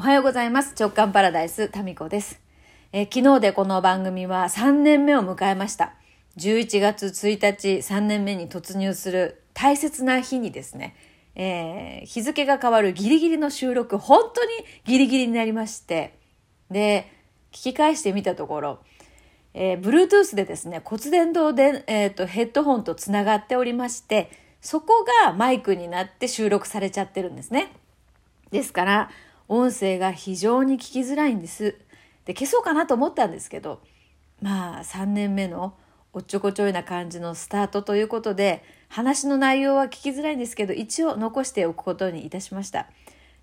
おはようございます。直感パラダイス、タミコです。え、昨日でこの番組は3年目を迎えました。11月1日、3年目に突入する大切な日にですね、えー、日付が変わるギリギリの収録、本当にギリギリになりまして、で、聞き返してみたところ、えー、Bluetooth でですね、骨伝導で、えっ、ー、と、ヘッドホンとつながっておりまして、そこがマイクになって収録されちゃってるんですね。ですから、音声が非常に聞きづらいんです。で、消そうかなと思ったんですけど、まあ3年目のおっちょこちょいな感じのスタートということで、話の内容は聞きづらいんですけど、一応残しておくことにいたしました。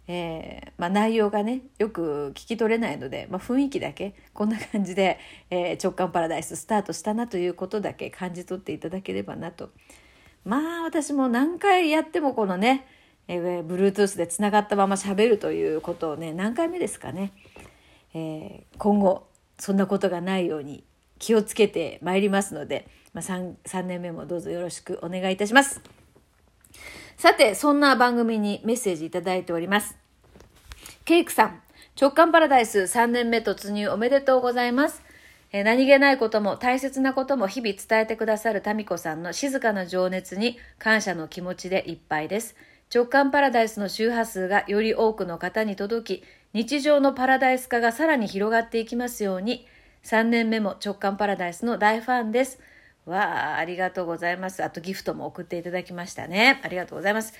えー、まあ、内容がねよく聞き取れないので、まあ、雰囲気だけこんな感じで、えー、直感パラダイススタートしたなということだけ感じ取っていただければなとまあ私も何回やってもこのねえー、Bluetooth でつながったまま喋るということをね何回目ですかね、えー、今後そんなことがないように気をつけてまいりますので、まあ3、3, 年目もどうぞよろしくお願いいたします。さて、そんな番組にメッセージいただいております。ケイクさん、直感パラダイス3年目突入おめでとうございます。え、何気ないことも大切なことも日々伝えてくださるタミコさんの静かな情熱に感謝の気持ちでいっぱいです。直感パラダイスの周波数がより多くの方に届き、日常のパラダイス化がさらに広がっていきますように、3年目も直感パラダイスの大ファンです。わあ、ありがとうございます。あとギフトも送っていただきましたね。ありがとうございます。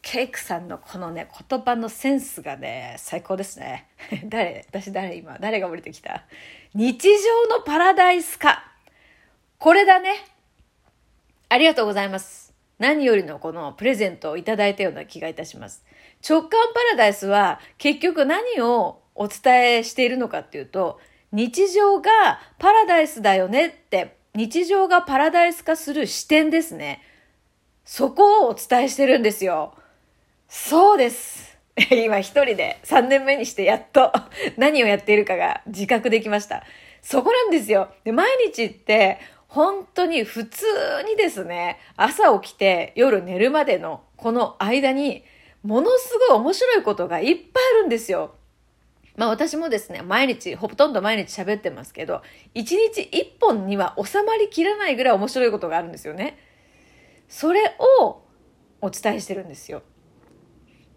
ケイクさんのこのね、言葉のセンスがね、最高ですね。誰私誰今誰が降りてきた？日常のパラダイス化。これだね。ありがとうございます。何よりのこのプレゼントをいただいたような気がいたします。直感パラダイスは結局何をお伝えしているのかっていうと、日常がパラダイスだよねって、日常がパラダイス化する視点ですね。そこをお伝えしてるんですよ。そうです。今一人で3年目にしてやっと 何をやっているかが自覚できました。そこなんですよ。で、毎日って本当に普通にですね、朝起きて夜寝るまでのこの間に、ものすごい面白いことがいっぱいあるんですよ。まあ私もですね、毎日、ほとんど毎日喋ってますけど、一日一本には収まりきらないぐらい面白いことがあるんですよね。それをお伝えしてるんですよ。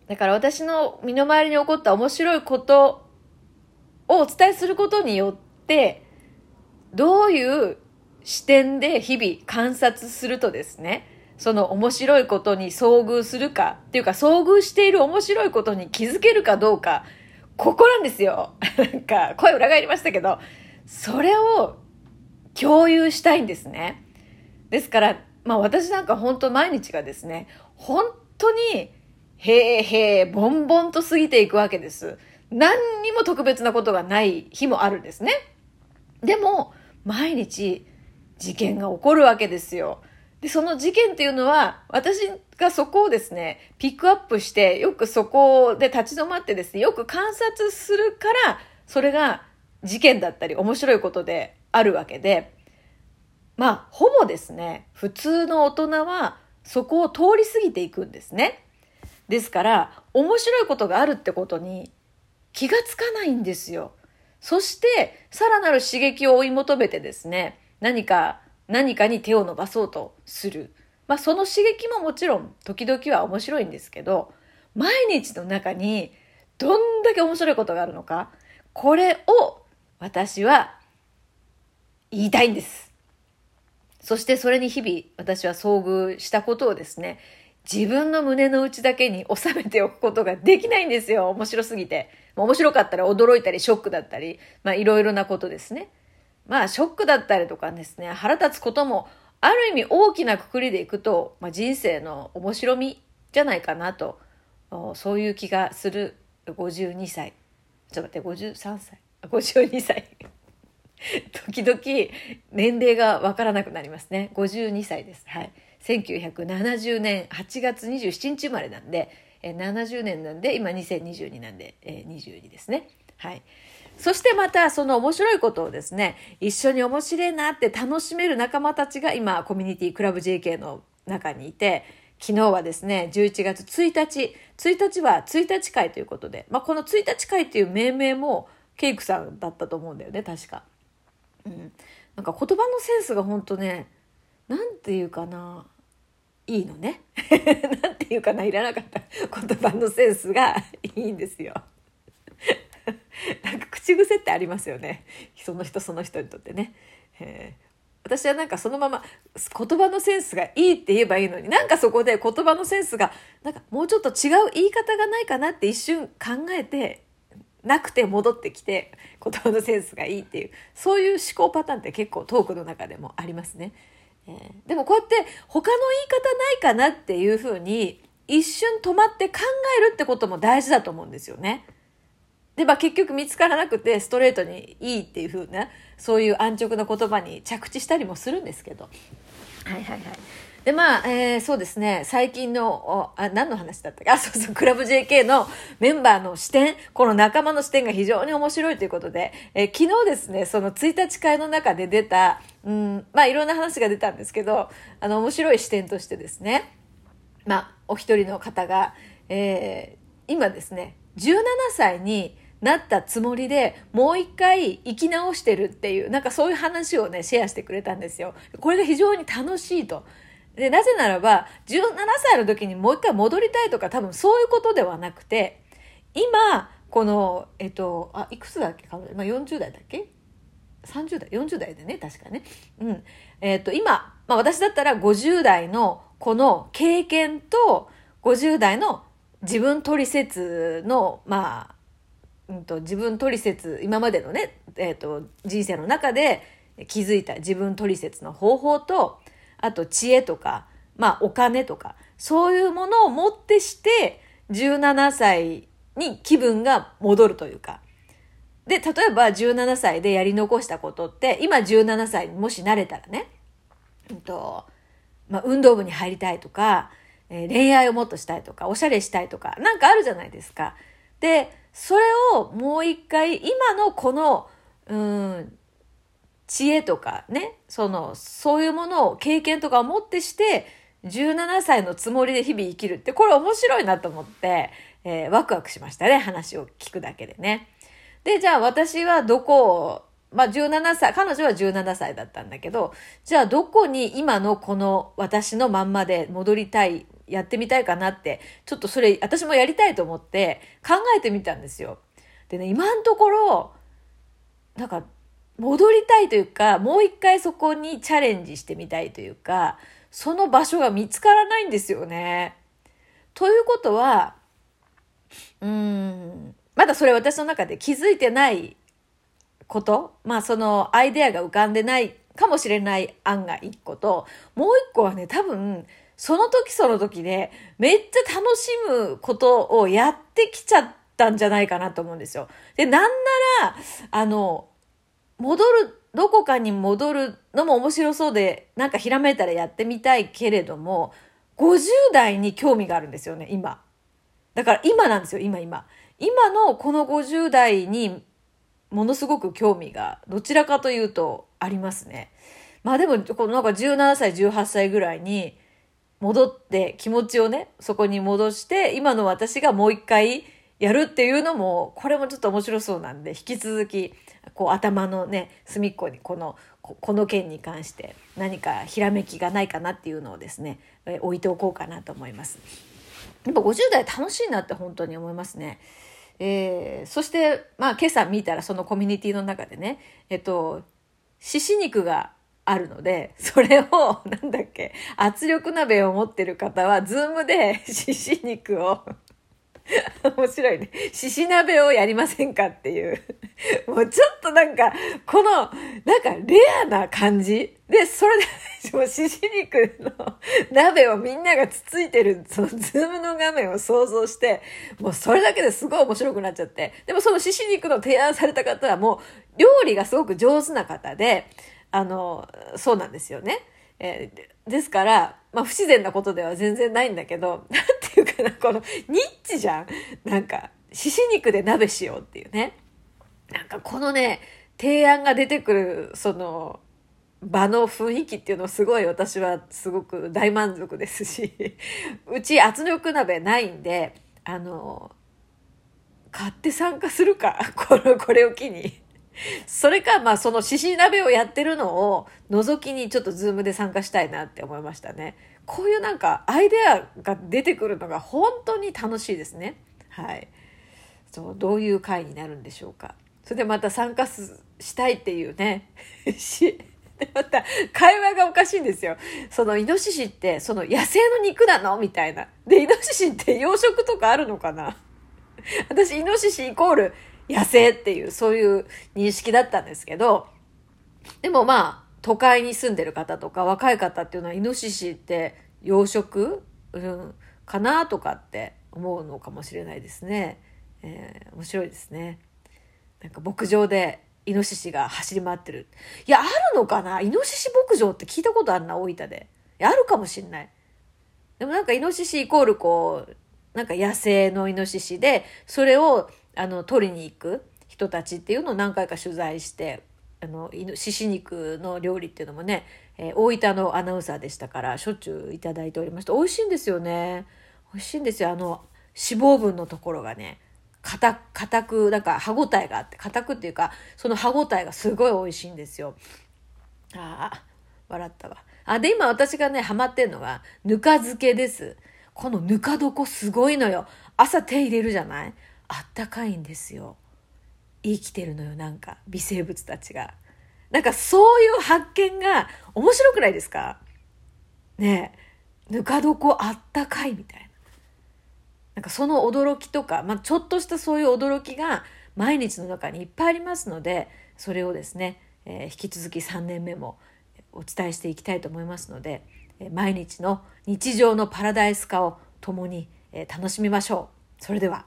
だから私の身の回りに起こった面白いことをお伝えすることによって、どういう視点で日々観察するとですね、その面白いことに遭遇するかっていうか遭遇している面白いことに気づけるかどうか、ここなんですよ。なんか声裏返りましたけど、それを共有したいんですね。ですから、まあ私なんか本当毎日がですね、本当にへーへー、ボンボンと過ぎていくわけです。何にも特別なことがない日もあるんですね。でも、毎日事件が起こるわけですよ。で、その事件っていうのは、私がそこをですね、ピックアップして、よくそこで立ち止まってですね、よく観察するから、それが事件だったり面白いことであるわけで、まあ、ほぼですね、普通の大人はそこを通り過ぎていくんですね。ですから、面白いことがあるってことに気がつかないんですよ。そして、さらなる刺激を追い求めてですね、何か、何かに手を伸ばそうとする。まあその刺激ももちろん時々は面白いんですけど、毎日の中にどんだけ面白いことがあるのか、これを私は言いたいんです。そしてそれに日々私は遭遇したことをですね、自分の胸の内だけに収めておくことができないんですよ。面白すぎて。面白かったら驚いたりショックだったり、まあいろいろなことですね。まあショックだったりとかですね、腹立つこともある意味大きなくくりでいくと、まあ、人生の面白みじゃないかなと、そういう気がする52歳。ちょっと待って、53歳。52歳。時々年齢がわからなくなりますね。52歳です。はい。1970年8月27日生まれなんで、え70年なんで、今2022なんで、え22ですね。はい。そしてまたその面白いことをですね、一緒に面白いなって楽しめる仲間たちが今コミュニティクラブ JK の中にいて、昨日はですね、11月1日、1日は1日会ということで、まあ、この1日会っていう命名もケイクさんだったと思うんだよね、確か。うん。なんか言葉のセンスが本当ね、なんていうかな、いいのね。なんていうかな、いらなかった言葉のセンスがいいんですよ。なんか口癖ってありますよね。その人その人にとってね。え私はなんかそのまま言葉のセンスがいいって言えばいいのになんかそこで言葉のセンスがなんかもうちょっと違う言い方がないかなって一瞬考えてなくて戻ってきて言葉のセンスがいいっていうそういう思考パターンって結構トークの中でもありますね。えー、でもこうやって他の言い方ないかなっていうふうに一瞬止まって考えるってことも大事だと思うんですよね。で、まあ結局見つからなくてストレートにいいっていうふうな、そういう安直な言葉に着地したりもするんですけど。はいはいはい。で、まあ、えー、そうですね、最近の、あ、何の話だったか、あ、そうそう、クラブ JK のメンバーの視点、この仲間の視点が非常に面白いということで、えー、昨日ですね、その1日会の中で出た、うん、まあいろんな話が出たんですけど、あの、面白い視点としてですね、まあ、お一人の方が、えー、今ですね、17歳に、なったつもりでもう一回生き直してるっていうなんかそういう話をねシェアしてくれたんですよ。これが非常に楽しいと。でなぜならば17歳の時にもう一回戻りたいとか多分そういうことではなくて今このえっとあいくつだっけ、まあ、40代だっけ？30代40代でね確かね。うんえっと今、まあ、私だったら50代のこの経験と50代の自分取説のまあうんと、自分取説今までのね、えーと、人生の中で気づいた自分取説の方法とあと知恵とか、まあ、お金とかそういうものをもってして17歳に気分が戻るというか。で、例えば17歳でやり残したことって、今17歳にもしなれたらね、うんとまあ、運動部に入りたいとか、えー、恋愛をもっとしたいとか、おしゃれしたいとか、なんかあるじゃないですか。で、それをもう一回今のこの、うん、知恵とかね、その、そういうものを経験とかをもってして、17歳のつもりで日々生きるって、これ面白いなと思って、えー、ワクワクしましたね、話を聞くだけでね。で、じゃあ私はどこを、まあ17歳、彼女は17歳だったんだけど、じゃあどこに今のこの私のまんまで戻りたいやってみたいかなって、ちょっとそれ、私もやりたいと思って考えてみたんですよ。でね、今のところ、なんか、戻りたいというか、もう一回そこにチャレンジしてみたいというか、その場所が見つからないんですよね。ということは、うん、まだそれ私の中で気づいてないこと、まあそのアイデアが浮かんでないかもしれない案が一個と、もう一個はね、多分その時その時で、めっちゃ楽しむことをやってきちゃったんじゃないかなと思うんですよ。で、なんなら、あの、戻る、どこかに戻るのも面白そうで、なんかひらめいたらやってみたいけれども、50代に興味があるんですよね、今。だから今なんですよ、今今。今のこの50代にものすごく興味がどちらかというとありますね。まあでも、このなんか17歳、18歳ぐらいに、戻って気持ちをね、そこに戻して、今の私がもう一回やるっていうのも、これもちょっと面白そうなんで、引き続き、こう頭のね、隅っこにこの、この件に関して何かひらめきがないかなっていうのをですね、え置いておこうかなと思います。やっぱ50代楽しいなって本当に思いますね。えー、そして、まあ今朝見たらそのコミュニティの中でね、えっと、獅子肉があるので、それを、なんだっけ、圧力鍋を持ってる方は、ズームで、獅子肉を 面白いね。獅子鍋をやりませんかっていう。もうちょっとなんか、この、なんかレアな感じで、それで、もう獅子肉の鍋をみんながつついてる、そのズームの画面を想像して、もうそれだけですごい面白くなっちゃって。でもその獅子肉の提案された方はもう、料理がすごく上手な方で、あの、そうなんですよね。えー、ですから、まあ不自然なことでは全然ないんだけど、なんていうかな、このニッチじゃんなんか、獅子肉で鍋しようっていうね。なんかこのね、提案が出てくる、その、場の雰囲気っていうのすごい私はすごく大満足ですし うち圧力鍋ないんであの買って参加するかこれこれを機にそれかまあその獅子鍋をやってるのを覗きにちょっとズームで参加したいなって思いましたね。こういうなんかアイデアが出てくるのが本当に楽しいですね。はい。そうどういう会になるんでしょうか。それでまた参加したいっていうね。し また会話がおかしいんですよ。そのイノシシってその野生の肉なの？みたいな。で、イノシシって養殖とかあるのかな？私、イノシシイコール野生っていう、そういう認識だったんですけど、でもまあ、都会に住んでる方とか若い方っていうのはイノシシって養殖、うん、かなとかって思うのかもしれないですね。えー、面白いですね。なんか牧場でイノシシが走り回ってる。いや、あるのかな？イノシシ牧場って聞いたことあるな、大分で。いや、あるかもしんない。でもなんかイノシシイコールこう、なんか野生のイノシシで、それを、あの、取りに行く人たちっていうのを何回か取材して、あの、獅子肉の料理っていうのもね、えー、大分のアナウンサーでしたから、しょっちゅういいておりました。美味しいんですよね。美味しいんですよ。あの、脂肪分のところがね。硬硬くなんか歯ごたえがあって硬くっていうかその歯ごたえがすごい美味しいんですよ。ああ笑ったわ。あで今私がねハマってんのがぬか漬けです。このぬか床すごいのよ。朝手入れるじゃない？あったかいんですよ。生きてるのよなんか微生物たちが。なんかそういう発見が面白くないですか？ねえぬか床あったかいみたいな。なんかその驚きとか、まあ、ちょっとしたそういう驚きが毎日の中にいっぱいありますのでそれをですね、えー、引き続き3年目もお伝えしていきたいと思いますので、え、毎日の日常のパラダイス化を共に、え、楽しみましょう。それでは。